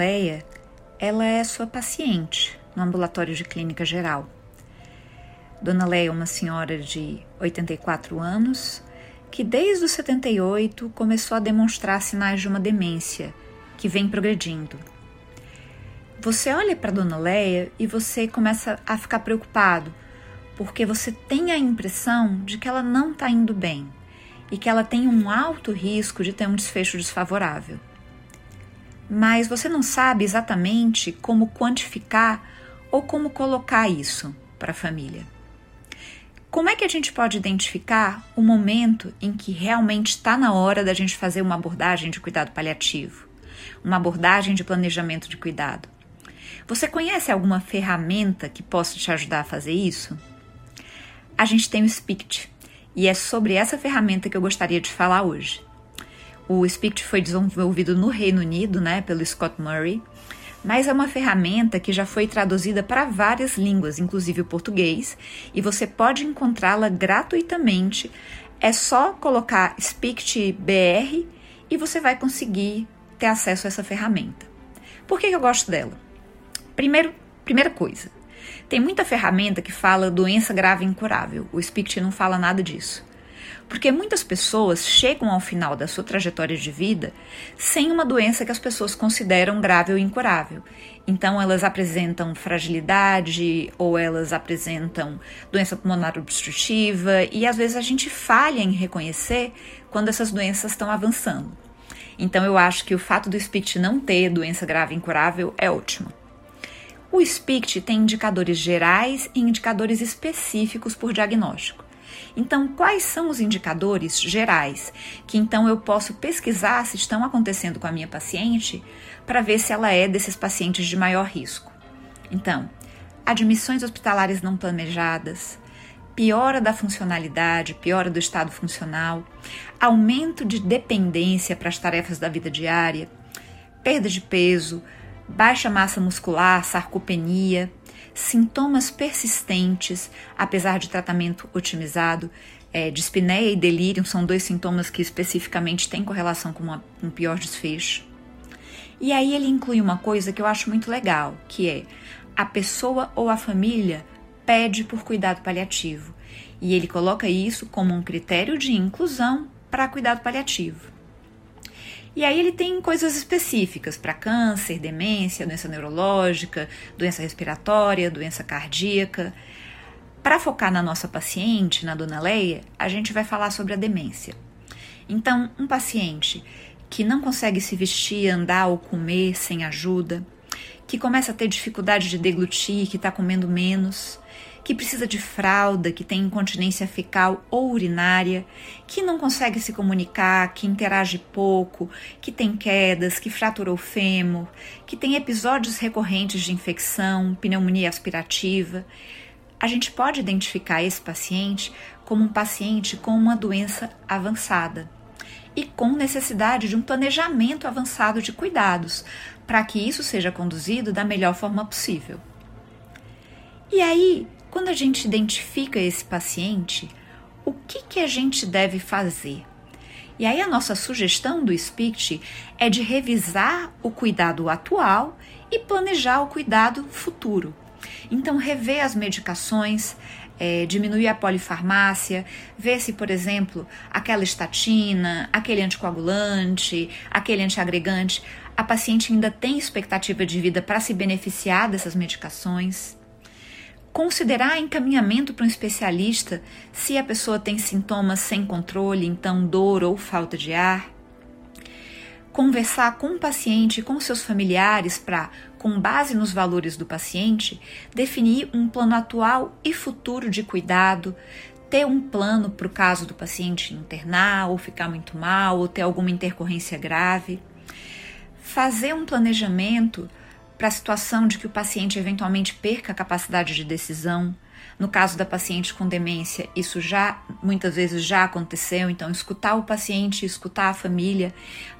Leia, ela é sua paciente no ambulatório de clínica geral. Dona Leia é uma senhora de 84 anos que desde os 78 começou a demonstrar sinais de uma demência que vem progredindo. Você olha para Dona Leia e você começa a ficar preocupado, porque você tem a impressão de que ela não está indo bem e que ela tem um alto risco de ter um desfecho desfavorável. Mas você não sabe exatamente como quantificar ou como colocar isso para a família. Como é que a gente pode identificar o momento em que realmente está na hora da gente fazer uma abordagem de cuidado paliativo, uma abordagem de planejamento de cuidado? Você conhece alguma ferramenta que possa te ajudar a fazer isso? A gente tem o SPICT e é sobre essa ferramenta que eu gostaria de falar hoje. O SPICT foi desenvolvido no Reino Unido, né, pelo Scott Murray, mas é uma ferramenta que já foi traduzida para várias línguas, inclusive o português, e você pode encontrá-la gratuitamente. É só colocar Spict BR e você vai conseguir ter acesso a essa ferramenta. Por que eu gosto dela? Primeiro, primeira coisa, tem muita ferramenta que fala doença grave incurável. O Spict não fala nada disso. Porque muitas pessoas chegam ao final da sua trajetória de vida sem uma doença que as pessoas consideram grave ou incurável. Então, elas apresentam fragilidade ou elas apresentam doença pulmonar obstrutiva, e às vezes a gente falha em reconhecer quando essas doenças estão avançando. Então, eu acho que o fato do SPICT não ter doença grave incurável é ótimo. O SPICT tem indicadores gerais e indicadores específicos por diagnóstico. Então, quais são os indicadores gerais que então eu posso pesquisar se estão acontecendo com a minha paciente para ver se ela é desses pacientes de maior risco? Então, admissões hospitalares não planejadas, piora da funcionalidade, piora do estado funcional, aumento de dependência para as tarefas da vida diária, perda de peso, baixa massa muscular, sarcopenia, sintomas persistentes, apesar de tratamento otimizado. É, dispneia e delírio são dois sintomas que especificamente têm correlação com uma, um pior desfecho. E aí ele inclui uma coisa que eu acho muito legal, que é a pessoa ou a família pede por cuidado paliativo. E ele coloca isso como um critério de inclusão para cuidado paliativo. E aí ele tem coisas específicas para câncer, demência, doença neurológica, doença respiratória, doença cardíaca. Para focar na nossa paciente, na dona Leia, a gente vai falar sobre a demência. Então, um paciente que não consegue se vestir, andar ou comer sem ajuda, que começa a ter dificuldade de deglutir, que está comendo menos, que precisa de fralda, que tem incontinência fecal ou urinária, que não consegue se comunicar, que interage pouco, que tem quedas, que fraturou o fêmur, que tem episódios recorrentes de infecção, pneumonia aspirativa. A gente pode identificar esse paciente como um paciente com uma doença avançada e com necessidade de um planejamento avançado de cuidados, para que isso seja conduzido da melhor forma possível. E aí, quando a gente identifica esse paciente, o que, que a gente deve fazer? E aí a nossa sugestão do SPICT é de revisar o cuidado atual e planejar o cuidado futuro. Então, rever as medicações, é, diminuir a polifarmácia, ver se, por exemplo, aquela estatina, aquele anticoagulante, aquele antiagregante, a paciente ainda tem expectativa de vida para se beneficiar dessas medicações considerar encaminhamento para um especialista se a pessoa tem sintomas sem controle, então dor ou falta de ar. Conversar com o paciente e com seus familiares para, com base nos valores do paciente, definir um plano atual e futuro de cuidado, ter um plano para o caso do paciente internar ou ficar muito mal ou ter alguma intercorrência grave. Fazer um planejamento para a situação de que o paciente eventualmente perca a capacidade de decisão. No caso da paciente com demência, isso já muitas vezes já aconteceu, então escutar o paciente, escutar a família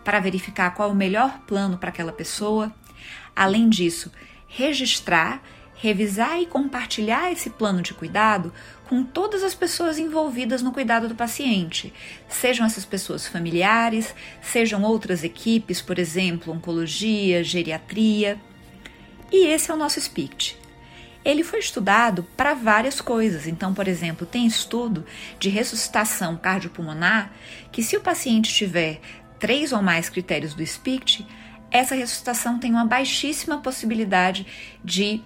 para verificar qual é o melhor plano para aquela pessoa. Além disso, registrar, revisar e compartilhar esse plano de cuidado com todas as pessoas envolvidas no cuidado do paciente, sejam essas pessoas familiares, sejam outras equipes, por exemplo, oncologia, geriatria. E esse é o nosso SPICT. Ele foi estudado para várias coisas. Então, por exemplo, tem estudo de ressuscitação cardiopulmonar que, se o paciente tiver três ou mais critérios do SPICT, essa ressuscitação tem uma baixíssima possibilidade de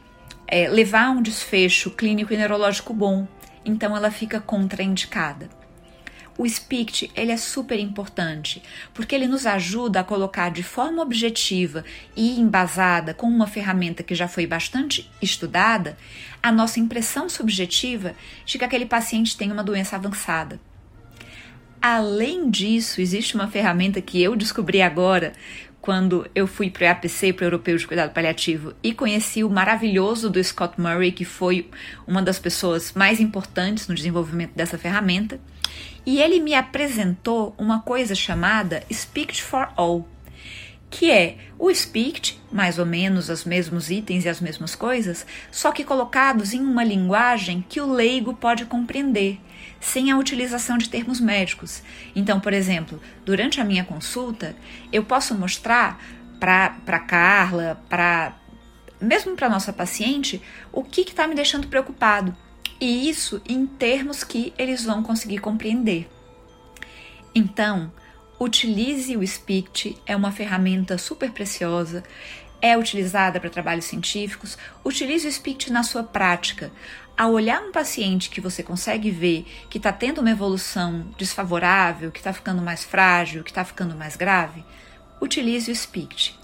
é, levar a um desfecho clínico e neurológico bom. Então, ela fica contraindicada. O SPICT ele é super importante porque ele nos ajuda a colocar de forma objetiva e embasada com uma ferramenta que já foi bastante estudada a nossa impressão subjetiva de que aquele paciente tem uma doença avançada. Além disso, existe uma ferramenta que eu descobri agora quando eu fui para o EAPC, para o Europeu de Cuidado Paliativo, e conheci o maravilhoso do Scott Murray, que foi uma das pessoas mais importantes no desenvolvimento dessa ferramenta. E ele me apresentou uma coisa chamada Speak for All, que é o Speak, mais ou menos os mesmos itens e as mesmas coisas, só que colocados em uma linguagem que o leigo pode compreender sem a utilização de termos médicos. Então, por exemplo, durante a minha consulta, eu posso mostrar para Carla, para mesmo para nossa paciente, o que está me deixando preocupado. E isso em termos que eles vão conseguir compreender. Então, utilize o Speak, é uma ferramenta super preciosa é utilizada para trabalhos científicos, utilize o Speak na sua prática. Ao olhar um paciente que você consegue ver que está tendo uma evolução desfavorável, que está ficando mais frágil, que está ficando mais grave, utilize o Speak.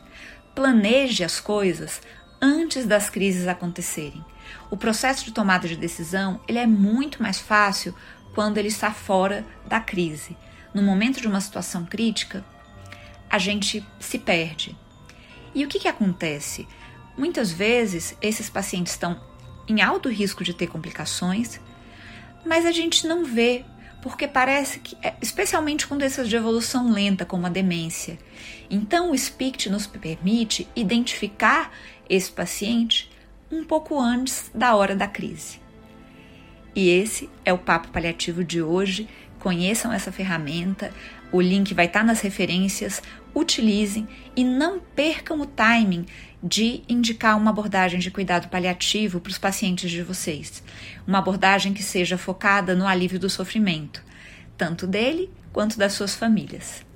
Planeje as coisas antes das crises acontecerem. O processo de tomada de decisão ele é muito mais fácil quando ele está fora da crise. No momento de uma situação crítica, a gente se perde, e o que, que acontece? Muitas vezes esses pacientes estão em alto risco de ter complicações, mas a gente não vê, porque parece que, é, especialmente com doenças de evolução lenta, como a demência. Então, o SPICT nos permite identificar esse paciente um pouco antes da hora da crise. E esse é o papo paliativo de hoje. Conheçam essa ferramenta, o link vai estar nas referências utilizem e não percam o timing de indicar uma abordagem de cuidado paliativo para os pacientes de vocês. Uma abordagem que seja focada no alívio do sofrimento, tanto dele quanto das suas famílias.